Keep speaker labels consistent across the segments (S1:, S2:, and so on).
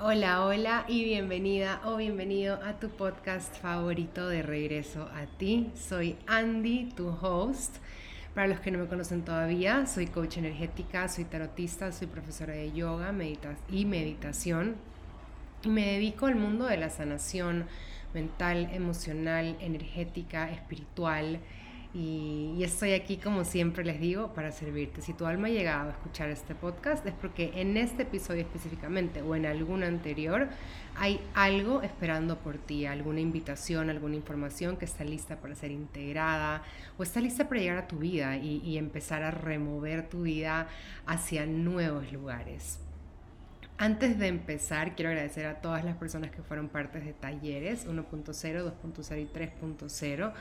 S1: Hola, hola y bienvenida o bienvenido a tu podcast favorito de regreso a ti. Soy Andy, tu host. Para los que no me conocen todavía, soy coach energética, soy tarotista, soy profesora de yoga y meditación. Y me dedico al mundo de la sanación mental, emocional, energética, espiritual y, estoy aquí, como siempre les digo, para servirte. Si tu alma ha llegado a escuchar este podcast, es porque en este episodio específicamente o en algún anterior hay algo esperando por ti, alguna invitación, alguna información que está lista para ser integrada o está lista para llegar a tu vida y, y empezar a remover tu vida hacia nuevos lugares. Antes de empezar, quiero agradecer a todas las personas que fueron partes de talleres 1.0, 2.0 y 3.0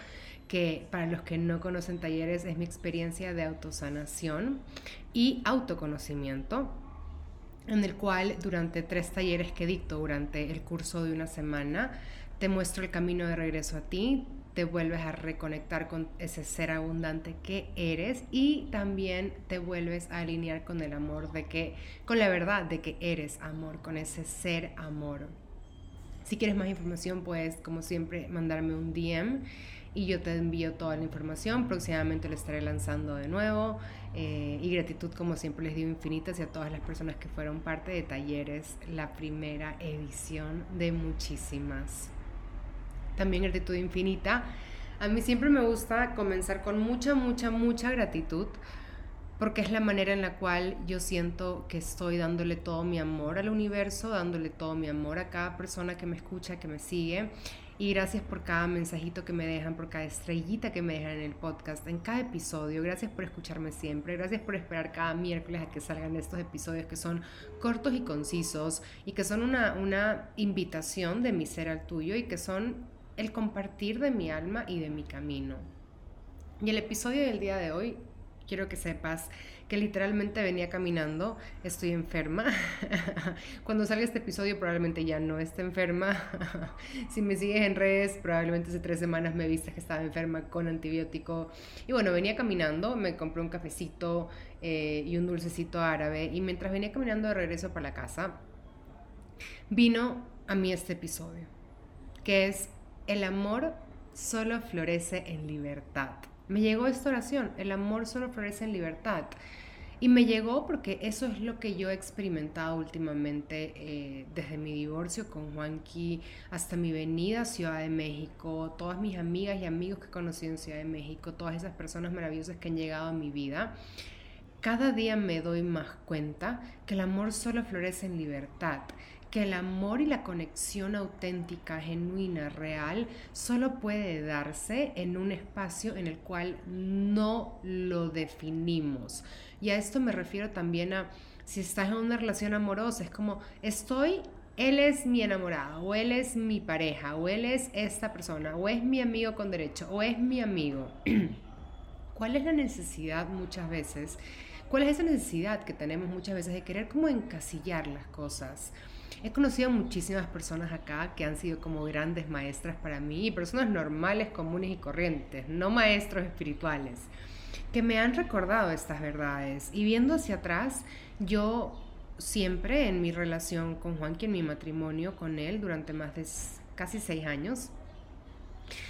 S1: que para los que no conocen talleres es mi experiencia de autosanación y autoconocimiento, en el cual durante tres talleres que dicto durante el curso de una semana, te muestro el camino de regreso a ti, te vuelves a reconectar con ese ser abundante que eres y también te vuelves a alinear con el amor de que, con la verdad de que eres amor, con ese ser amor. Si quieres más información, puedes, como siempre, mandarme un DM y yo te envío toda la información. Próximamente lo estaré lanzando de nuevo. Eh, y gratitud, como siempre, les digo infinitas y a todas las personas que fueron parte de Talleres, la primera edición de muchísimas. También gratitud infinita. A mí siempre me gusta comenzar con mucha, mucha, mucha gratitud porque es la manera en la cual yo siento que estoy dándole todo mi amor al universo, dándole todo mi amor a cada persona que me escucha, que me sigue y gracias por cada mensajito que me dejan, por cada estrellita que me dejan en el podcast, en cada episodio. Gracias por escucharme siempre. Gracias por esperar cada miércoles a que salgan estos episodios que son cortos y concisos y que son una, una invitación de mi ser al tuyo y que son el compartir de mi alma y de mi camino. Y el episodio del día de hoy, quiero que sepas que literalmente venía caminando, estoy enferma. Cuando salga este episodio probablemente ya no esté enferma. si me sigues en redes, probablemente hace tres semanas me viste que estaba enferma con antibiótico. Y bueno, venía caminando, me compré un cafecito eh, y un dulcecito árabe. Y mientras venía caminando de regreso para la casa, vino a mí este episodio, que es el amor solo florece en libertad. Me llegó esta oración, el amor solo florece en libertad. Y me llegó porque eso es lo que yo he experimentado últimamente eh, desde mi divorcio con Juanqui hasta mi venida a Ciudad de México, todas mis amigas y amigos que conocí en Ciudad de México, todas esas personas maravillosas que han llegado a mi vida. Cada día me doy más cuenta que el amor solo florece en libertad, que el amor y la conexión auténtica, genuina, real, solo puede darse en un espacio en el cual no lo definimos. Y a esto me refiero también a si estás en una relación amorosa, es como estoy, él es mi enamorado, o él es mi pareja, o él es esta persona, o es mi amigo con derecho, o es mi amigo. ¿Cuál es la necesidad muchas veces? ¿Cuál es esa necesidad que tenemos muchas veces de querer como encasillar las cosas? He conocido muchísimas personas acá que han sido como grandes maestras para mí personas normales, comunes y corrientes, no maestros espirituales, que me han recordado estas verdades. Y viendo hacia atrás, yo siempre en mi relación con Juan, en mi matrimonio con él durante más de casi seis años,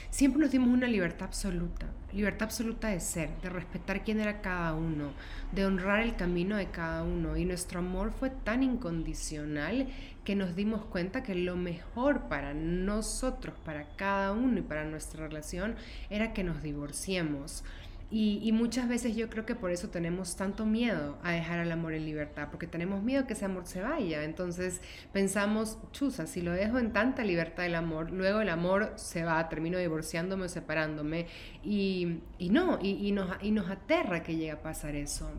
S1: Siempre nos dimos una libertad absoluta, libertad absoluta de ser, de respetar quién era cada uno, de honrar el camino de cada uno. Y nuestro amor fue tan incondicional que nos dimos cuenta que lo mejor para nosotros, para cada uno y para nuestra relación era que nos divorciemos. Y, muchas veces yo creo que por eso tenemos tanto miedo a dejar al amor en libertad, porque tenemos miedo que ese amor se vaya. Entonces pensamos, chusa, si lo dejo en tanta libertad el amor, luego el amor se va, termino divorciándome o separándome. Y, no, y, nos, y nos aterra que llegue a pasar eso.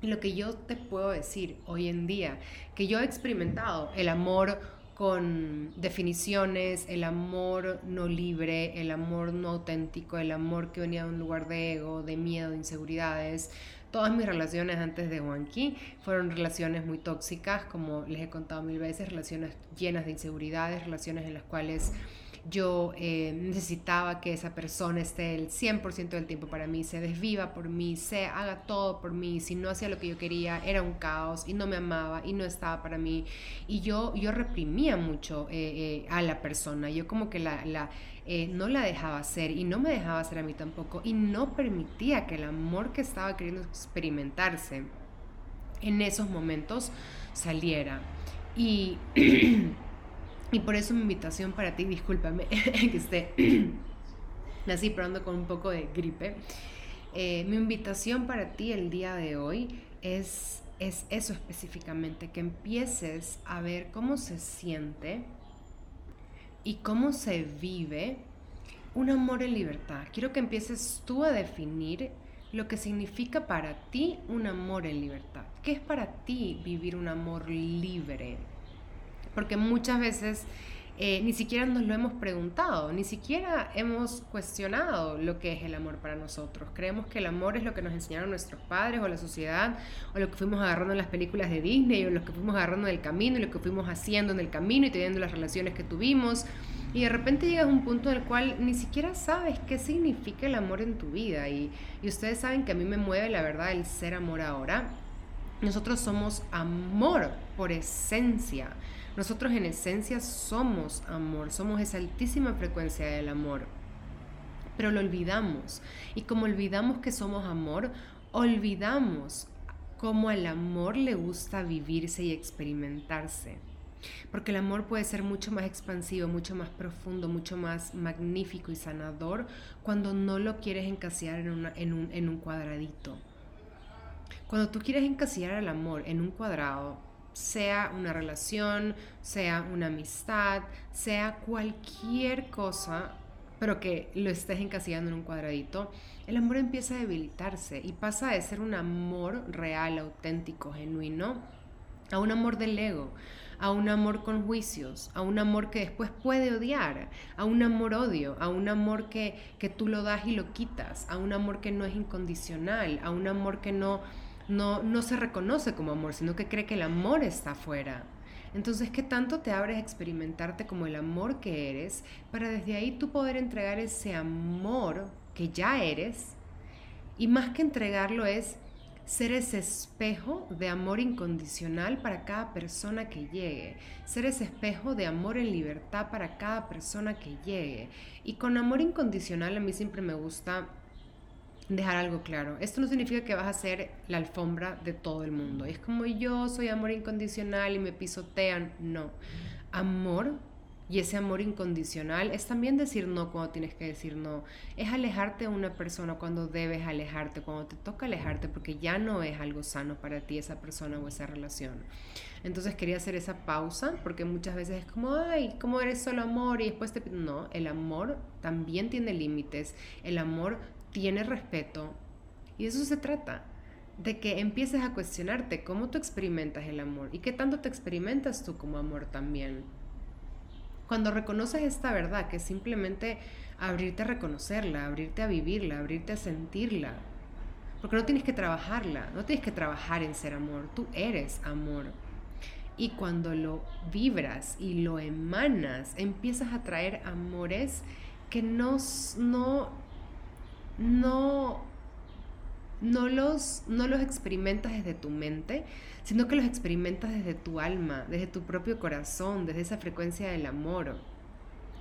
S1: Lo que yo te puedo decir hoy en día, que yo he experimentado el amor con definiciones, el amor no libre, el amor no auténtico, el amor que venía de un lugar de ego, de miedo, de inseguridades. Todas mis relaciones antes de Juanqui fueron relaciones muy tóxicas, como les he contado mil veces, relaciones llenas de inseguridades, relaciones en las cuales yo eh, necesitaba que esa persona esté el 100% del tiempo para mí, se desviva por mí, se haga todo por mí, si no hacía lo que yo quería era un caos y no me amaba y no estaba para mí. Y yo, yo reprimía mucho eh, eh, a la persona, yo como que la, la no la dejaba hacer y no me dejaba hacer a mí tampoco y no permitía que el amor que estaba queriendo experimentarse en esos momentos saliera. Y Y por eso mi invitación para ti, discúlpame que esté así probando con un poco de gripe. Eh, mi invitación para ti el día de hoy es, es eso específicamente, que empieces a ver cómo se siente y cómo se vive un amor en libertad. Quiero que empieces tú a definir lo que significa para ti un amor en libertad. ¿Qué es para ti vivir un amor libre? Porque muchas veces eh, ni siquiera nos lo hemos preguntado, ni siquiera hemos cuestionado lo que es el amor para nosotros. Creemos que el amor es lo que nos enseñaron nuestros padres o la sociedad, o lo que fuimos agarrando en las películas de Disney, o lo que fuimos agarrando en el camino, y lo que fuimos haciendo en el camino y teniendo las relaciones que tuvimos. Y de repente llegas a un punto en el cual ni siquiera sabes qué significa el amor en tu vida. Y, y ustedes saben que a mí me mueve la verdad el ser amor ahora. Nosotros somos amor por esencia. Nosotros en esencia somos amor, somos esa altísima frecuencia del amor, pero lo olvidamos. Y como olvidamos que somos amor, olvidamos cómo al amor le gusta vivirse y experimentarse. Porque el amor puede ser mucho más expansivo, mucho más profundo, mucho más magnífico y sanador cuando no lo quieres encasillar en, un, un cuadradito. Cuando tú quieres encasillar al amor en un cuadrado, sea una relación, sea una amistad, sea cualquier cosa, pero que lo estés encasillando en un cuadradito, el amor empieza a debilitarse y pasa de ser un amor real, auténtico, genuino, a un amor del ego, a un amor con juicios, a un amor que después puede odiar, a un amor odio, a un amor que, que tú lo das y lo quitas, a un amor que no es incondicional, a un amor que no no, no se reconoce como amor, sino que cree que el amor está afuera. Entonces, ¿qué tanto te abres a experimentarte como el amor que eres para desde ahí tú poder entregar ese amor que ya eres? Y más que entregarlo es ser ese espejo de amor incondicional para cada persona que llegue, ser ese espejo de amor en libertad para cada persona que llegue. Y con amor incondicional a mí siempre me gusta dejar algo claro. Esto no significa que vas a ser la alfombra de todo el mundo. Es como yo soy amor incondicional y me pisotean. No. Amor y ese amor incondicional es también decir no cuando tienes que decir no. Es alejarte de una persona cuando debes alejarte, cuando te toca alejarte porque ya no es algo sano para ti esa persona o esa relación. Entonces quería hacer esa pausa porque muchas veces es como, ay, ¿cómo eres solo amor? Y después te... No, el amor también tiene límites. El amor tiene respeto. Y eso se trata, de que empieces a cuestionarte cómo tú experimentas el amor y qué tanto te experimentas tú como amor también. Cuando reconoces esta verdad, que es simplemente abrirte a reconocerla, abrirte a vivirla, abrirte a sentirla, porque no tienes que trabajarla, no tienes que trabajar en ser amor, tú eres amor. Y cuando lo vibras y lo emanas, empiezas a traer amores que no, no no, no, los, no los experimentas desde tu mente, sino que los experimentas desde tu alma, desde tu propio corazón, desde esa frecuencia del amor.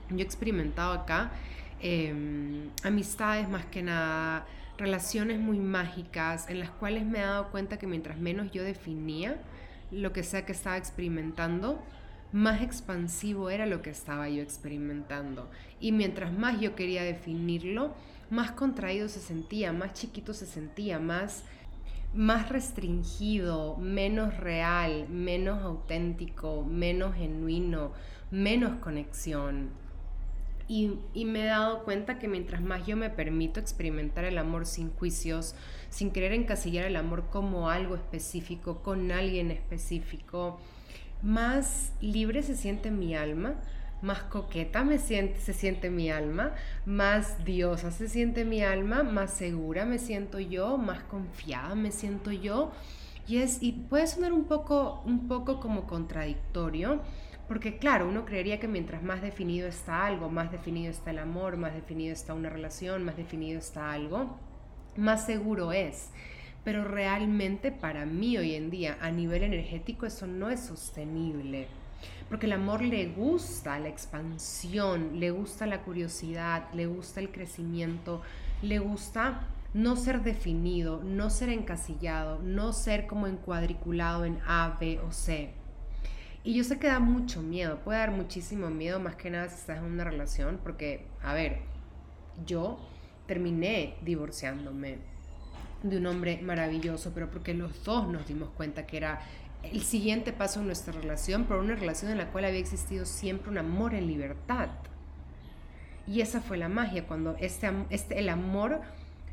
S1: Yo he experimentado acá em, amistades más que nada, relaciones muy mágicas en las cuales me he dado cuenta que mientras menos yo definía lo que sea que estaba experimentando, más expansivo era lo que estaba yo experimentando. Y mientras más yo quería definirlo, más contraído se sentía, más chiquito se sentía, más, más restringido, menos real, menos auténtico, menos genuino, menos conexión. Y, y, me he dado cuenta que mientras más yo me permito experimentar el amor sin juicios, sin querer encasillar el amor como algo específico, con alguien específico, más libre se siente mi alma, más coqueta me siente, se siente mi alma, más diosa se siente mi alma, más segura me siento yo, más confiada me siento yo Y, es, y puede sonar un poco, un poco como contradictorio, porque claro, uno creería que mientras más definido está algo, más definido está el amor, más definido está una relación, más definido está algo, más seguro es. Pero realmente para mí hoy en día, a nivel energético, eso no es sostenible. Porque el amor le gusta la expansión, le gusta la curiosidad, le gusta el crecimiento, le gusta no ser definido, no ser encasillado, no ser como encuadriculado en A, B o C. Y yo sé que da mucho miedo, puede dar muchísimo miedo, más que nada si estás en una relación, porque, a ver, yo terminé divorciándome de un hombre maravilloso, pero porque los dos nos dimos cuenta que era el siguiente paso en nuestra relación, pero una relación en la cual había existido siempre un amor en libertad. Y esa fue la magia, cuando este, este, el, amor,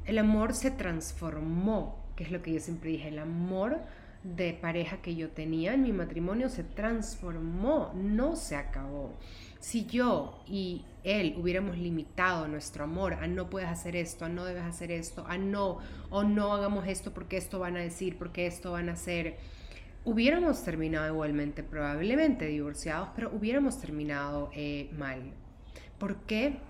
S1: el amor se transformó, que es lo que yo siempre dije, el amor de pareja que yo tenía en mi matrimonio se transformó, no se acabó. Si yo y él hubiéramos limitado nuestro amor a no puedes hacer esto, a no debes hacer esto, a no, o no hagamos esto porque esto van a decir, porque esto van a hacer, hubiéramos terminado igualmente, probablemente divorciados, pero hubiéramos terminado eh, mal. ¿Por qué?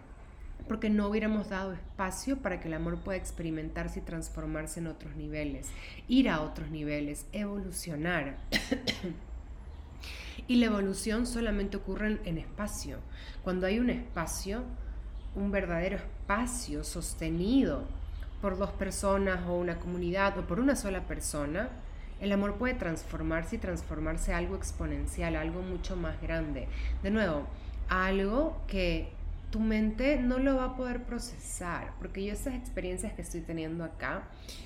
S1: Porque no hubiéramos dado espacio para que el amor pueda experimentarse y transformarse en otros niveles, ir a otros niveles, evolucionar. y la evolución solamente ocurre en espacio. Cuando hay un espacio, un verdadero espacio sostenido por dos personas o una comunidad o por una sola persona, el amor puede transformarse y transformarse a algo exponencial, algo mucho más grande. De nuevo, algo que tu mente no lo va a poder procesar, porque yo estas experiencias que estoy teniendo acá,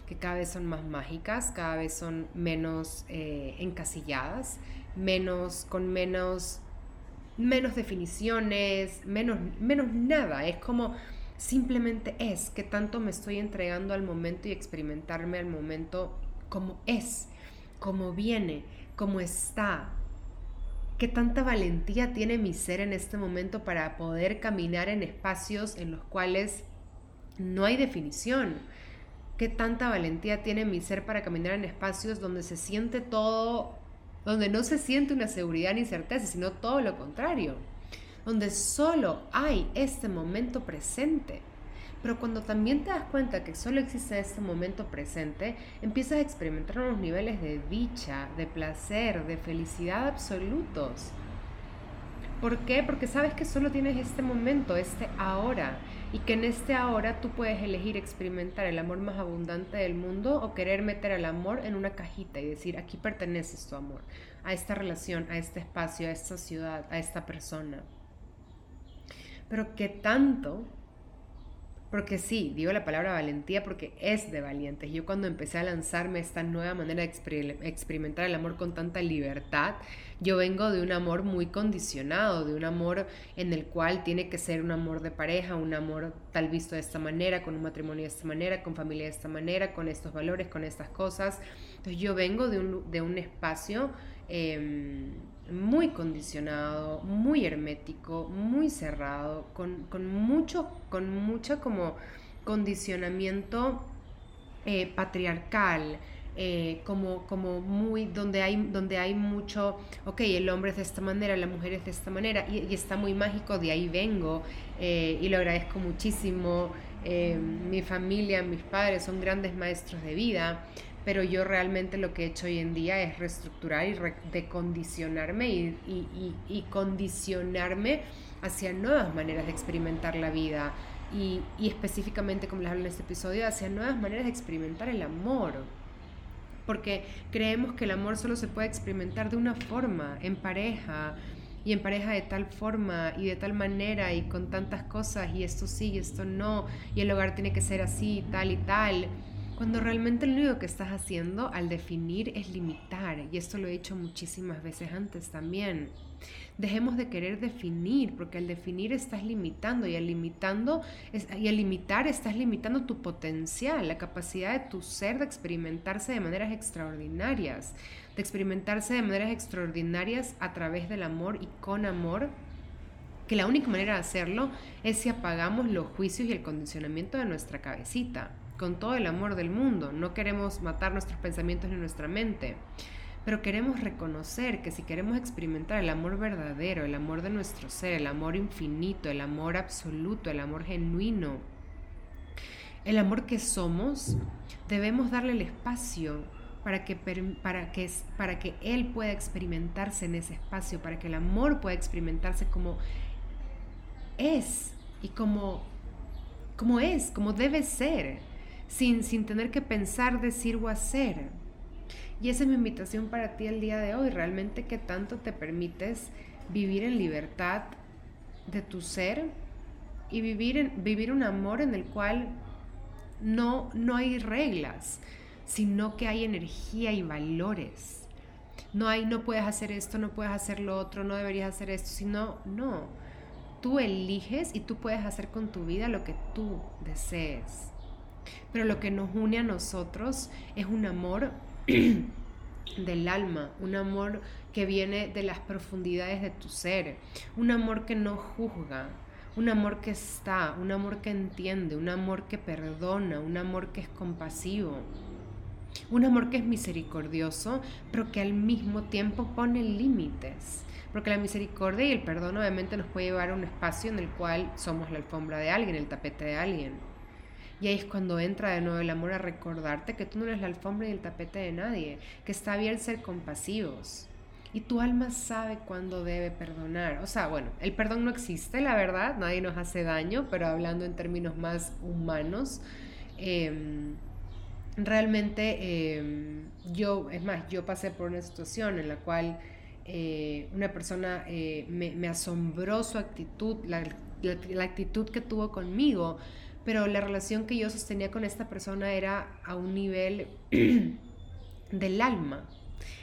S1: que cada vez son más mágicas, cada vez son menos eh, encasilladas, menos, con menos, menos definiciones, menos, menos nada, es como simplemente es que tanto me estoy entregando al momento y experimentarme al momento como es cómo viene, cómo está. Qué tanta valentía tiene mi ser en este momento para poder caminar en espacios en los cuales no hay definición. Qué tanta valentía tiene mi ser para caminar en espacios donde se siente todo, donde no se siente una seguridad ni certeza, sino todo lo contrario. Donde solo hay este momento presente pero cuando también te das cuenta que solo existe este momento presente, empiezas a experimentar unos niveles de dicha, de placer, de felicidad absolutos. ¿Por qué? Porque sabes que solo tienes este momento, este ahora, y que en este ahora tú puedes elegir experimentar el amor más abundante del mundo o querer meter el amor en una cajita y decir, aquí perteneces tu amor, a esta relación, a este espacio, a esta ciudad, a esta persona. Pero ¿qué tanto porque sí, digo la palabra valentía porque es de valientes. Yo cuando empecé a lanzarme esta nueva manera de experimentar el amor con tanta libertad, yo vengo de un amor muy condicionado, de un amor en el cual tiene que ser un amor de pareja, un amor tal visto de esta manera, con un matrimonio de esta manera, con familia de esta manera, con estos valores, con estas cosas. Entonces yo vengo de un, de un espacio... Em, muy condicionado, muy hermético, muy cerrado, con, mucho, con mucho como condicionamiento eh, patriarcal, eh, como, como muy, donde hay, donde hay mucho, ok, el hombre es de esta manera, la mujer es de esta manera, y, está muy mágico, de ahí vengo, eh, y lo agradezco muchísimo. mi familia, mis padres son grandes maestros de vida, pero yo realmente lo que he hecho hoy en día es reestructurar y decondicionarme y, y, y, condicionarme hacia nuevas maneras de experimentar la vida y, y específicamente, como les hablo en este episodio, hacia nuevas maneras de experimentar el amor. Porque creemos que el amor solo se puede experimentar de una forma, en pareja, y en pareja de tal forma y de tal manera y con tantas cosas y esto sí y esto no y el hogar tiene que ser así tal y tal cuando realmente lo único que estás haciendo al definir es limitar, y esto lo he dicho muchísimas veces antes también. Dejemos de querer definir, porque al definir estás limitando y al limitando y al limitar estás limitando tu potencial, la capacidad de tu ser de experimentarse de maneras extraordinarias, de experimentarse de maneras extraordinarias a través del amor y con amor que la única manera de hacerlo es si apagamos los juicios y el condicionamiento de nuestra cabecita con todo el amor del mundo. No queremos matar nuestros pensamientos ni nuestra mente. Pero queremos reconocer que si queremos experimentar el amor verdadero, el amor de nuestro ser, el amor infinito, el amor absoluto, el amor genuino, el amor que somos, debemos darle el espacio para que, para, que, para que Él pueda experimentarse en ese espacio, para que el amor pueda experimentarse como es y como, como es, como debe ser, sin, sin tener que pensar, decir o hacer. Y esa es mi invitación para ti el día de hoy, realmente que tanto te permites vivir en libertad de tu ser y vivir, vivir un amor en el cual no, no hay reglas, sino que hay energía y valores. No hay, no puedes hacer esto, no puedes hacer lo otro, no deberías hacer esto, sino, no. Tú eliges y tú puedes hacer con tu vida lo que tú desees. Pero lo que nos une a nosotros es un amor del alma, un amor que viene de las profundidades de tu ser, un amor que no juzga, un amor que está, un amor que entiende, un amor que perdona, un amor que es compasivo, un amor que es misericordioso, pero que al mismo tiempo pone límites. Porque la misericordia y el perdón obviamente nos puede llevar a un espacio en el cual somos la alfombra de alguien, el tapete de alguien y ahí es cuando entra de nuevo el amor a recordarte que tú no eres la alfombra y el tapete de nadie, que está bien ser compasivos. Y tu alma sabe cuándo debe perdonar. O sea, bueno, el perdón no existe, la verdad, nadie nos hace daño, pero hablando en términos más humanos, em, realmente em, yo, es más, yo pasé por una situación en la cual eh, una persona eh, me, asombró su actitud, la actitud que tuvo conmigo, pero la relación que yo sostenía con esta persona era a un nivel del alma.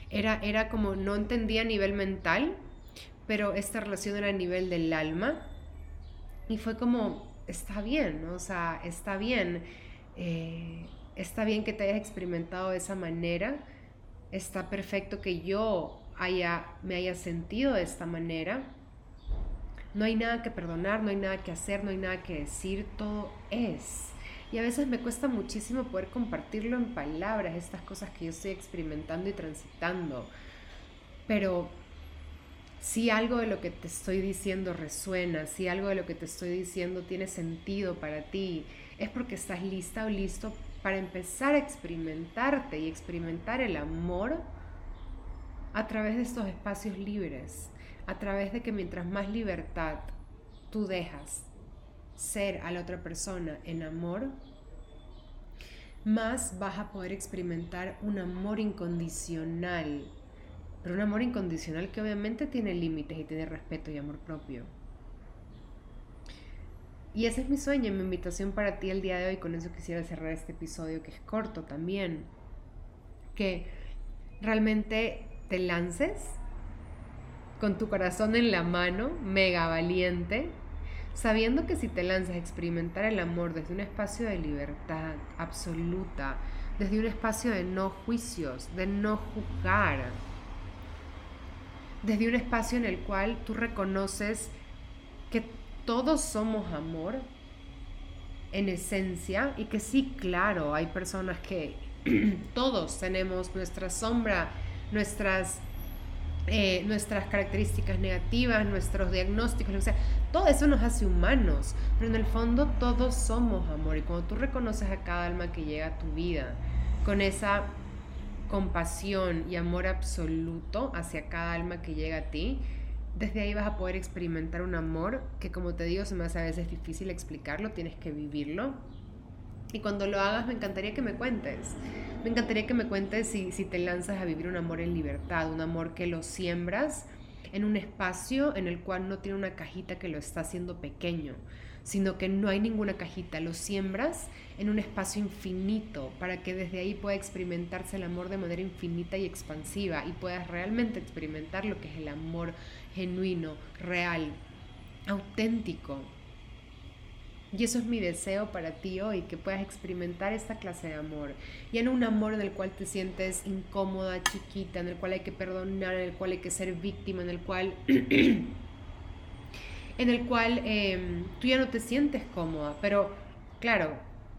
S1: Era, era como, no entendía a nivel mental, pero esta relación era a nivel del alma. Y fue como, está bien, o sea, está bien, eh, está bien que te hayas experimentado de esa manera, está perfecto que yo haya, me haya sentido de esta manera no hay nada que perdonar, no hay nada que hacer, no hay nada que decir, todo es. Y a veces me cuesta muchísimo poder compartirlo en palabras, estas cosas que yo estoy experimentando y transitando. Pero si algo de lo que te estoy diciendo resuena, si algo de lo que te estoy diciendo tiene sentido para ti, es porque estás lista o listo para empezar a experimentarte y experimentar el amor a través de estos espacios libres a través de que mientras más libertad tú dejas ser a la otra persona en amor, más vas a poder experimentar un amor incondicional, pero un amor incondicional que obviamente tiene límites y tiene respeto y amor propio. Y ese es mi sueño, mi invitación para ti el día de hoy. Con eso quisiera cerrar este episodio que es corto también. Que realmente te lances con tu corazón en la mano, mega valiente, sabiendo que si te lanzas a experimentar el amor desde un espacio de libertad absoluta, desde un espacio de no juicios, de no juzgar, desde un espacio en el cual tú reconoces que todos somos amor en esencia y que sí, claro, hay personas que todos tenemos nuestra sombra, nuestras eh, nuestras características negativas, nuestros diagnósticos, lo que sea, todo eso nos hace humanos, pero en el fondo todos somos amor y cuando tú reconoces a cada alma que llega a tu vida con esa compasión y amor absoluto hacia cada alma que llega a ti, desde ahí vas a poder experimentar un amor que como te digo se me hace a veces difícil explicarlo, tienes que vivirlo y cuando lo hagas me encantaría que me cuentes. Me encantaría que me cuentes si, si te lanzas a vivir un amor en libertad, un amor que lo siembras en un espacio en el cual no tiene una cajita que lo está haciendo pequeño, sino que no hay ninguna cajita, lo siembras en un espacio infinito para que desde ahí pueda experimentarse el amor de manera infinita y expansiva y puedas realmente experimentar lo que es el amor genuino, real, auténtico, y eso es mi deseo para ti hoy, que puedas experimentar esta clase de amor. Y en un amor en el cual te sientes incómoda, chiquita, en el cual hay que perdonar, en el cual hay que ser víctima, en el cual... en el cual em, tú ya no te sientes cómoda. Pero, claro,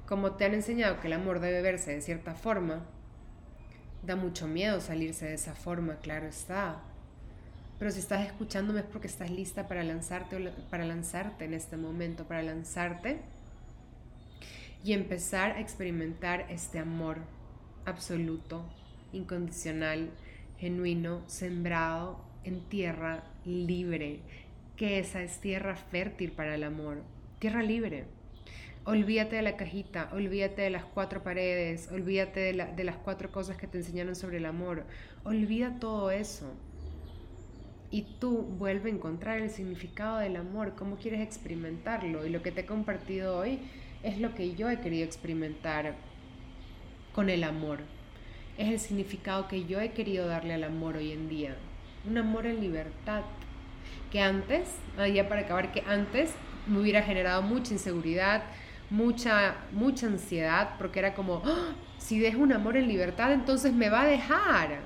S1: como te han enseñado que el amor debe verse de cierta forma, da mucho miedo salirse de esa forma, claro está. Pero si estás escuchándome es porque estás lista para lanzarte, para lanzarte en este momento, para lanzarte y empezar a experimentar este amor absoluto, incondicional, genuino, sembrado en tierra libre, que esa es tierra fértil para el amor, tierra libre. Olvídate de la cajita, olvídate de las cuatro paredes, olvídate de, de las cuatro cosas que te enseñaron sobre el amor, olvida todo eso. Y tú vuelve a encontrar el significado del amor, cómo quieres experimentarlo. Y lo que te he compartido hoy es lo que yo he querido experimentar con el amor. Es el significado que yo he querido darle al amor hoy en día. Un amor en libertad. Que antes, ah, ya para acabar, que antes me hubiera generado mucha inseguridad, mucha, mucha ansiedad, porque era como, ¡Ah! si dejo un amor en libertad, entonces me va a dejar.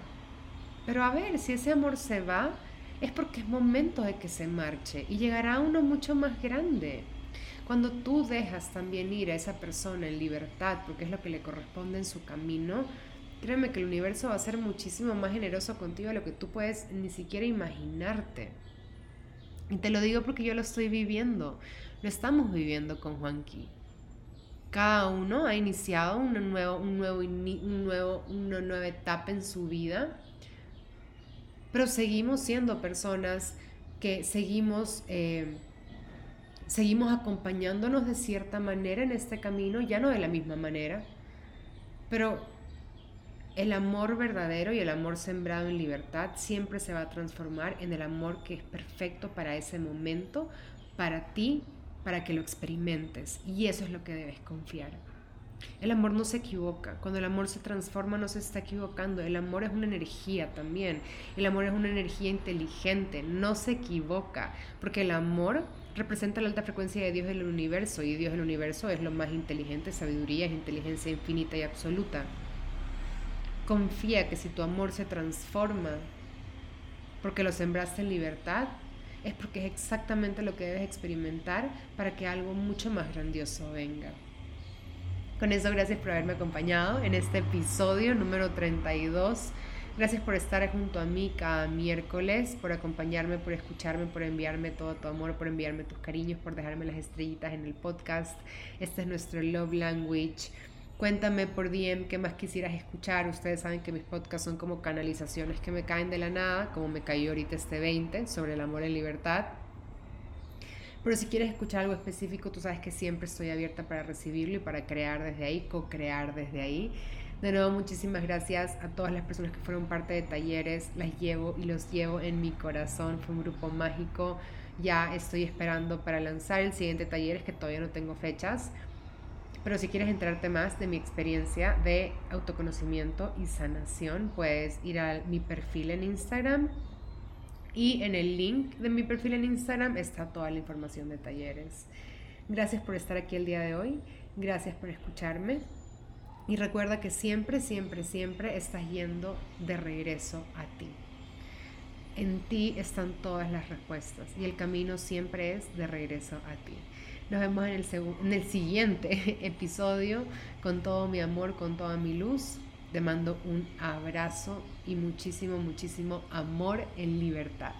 S1: Pero a ver, si ese amor se va, es porque es momento de que se marche y llegará uno mucho más grande. Cuando tú dejas también ir a esa persona en libertad, porque es lo que le corresponde en su camino, créeme que el universo va a ser muchísimo más generoso contigo de lo que tú puedes ni siquiera imaginarte. Y te lo digo porque yo lo estoy viviendo, lo estamos viviendo con Juanqui. Cada uno ha iniciado una, nuevo, un nuevo, un nuevo, una nueva etapa en su vida, pero seguimos siendo personas que seguimos... Eh, seguimos acompañándonos de cierta manera en este camino, ya no de la misma manera, pero el amor verdadero y el amor sembrado en libertad siempre se va a transformar en el amor que es perfecto para ese momento, para ti, para que lo experimentes. Y eso es lo que debes confiar. El amor no se equivoca. Cuando el amor se transforma no se está equivocando. El amor es una energía también. El amor es una energía inteligente. No se equivoca. Porque el amor representa la alta frecuencia de Dios en el universo y Dios en el universo es lo más inteligente, sabiduría, es inteligencia infinita y absoluta. Confía que si tu amor se transforma porque lo sembraste en libertad, es porque es exactamente lo que debes experimentar para que algo mucho más grandioso venga. Con eso, gracias por haberme acompañado en este episodio número 32 Gracias por estar junto a mí cada miércoles, por acompañarme, por escucharme, por enviarme todo tu amor, por enviarme tus cariños, por dejarme las estrellitas en el podcast. Este es nuestro love language. Cuéntame por DM qué más quisieras escuchar. Ustedes saben que mis podcasts son como canalizaciones que me caen de la nada, como me cayó ahorita este 20 sobre el amor en libertad. Pero si quieres escuchar algo específico, tú sabes que siempre estoy abierta para recibirlo y para crear desde ahí, co-crear desde ahí. De nuevo, muchísimas gracias a todas las personas que fueron parte de talleres. Las llevo y los llevo en mi corazón. Fue un grupo mágico. Ya estoy esperando para lanzar el siguiente taller, es que todavía no tengo fechas. Pero si quieres enterarte más de mi experiencia de autoconocimiento y sanación, puedes ir a mi perfil en Instagram. Y en el link de mi perfil en Instagram está toda la información de talleres. Gracias por estar aquí el día de hoy. Gracias por escucharme. Y recuerda que siempre, siempre, siempre estás yendo de regreso a ti. En ti están todas las respuestas y el camino siempre es de regreso a ti. Nos vemos en el, en el siguiente episodio con todo mi amor, con toda mi luz. Te mando un abrazo y muchísimo, muchísimo amor en libertad.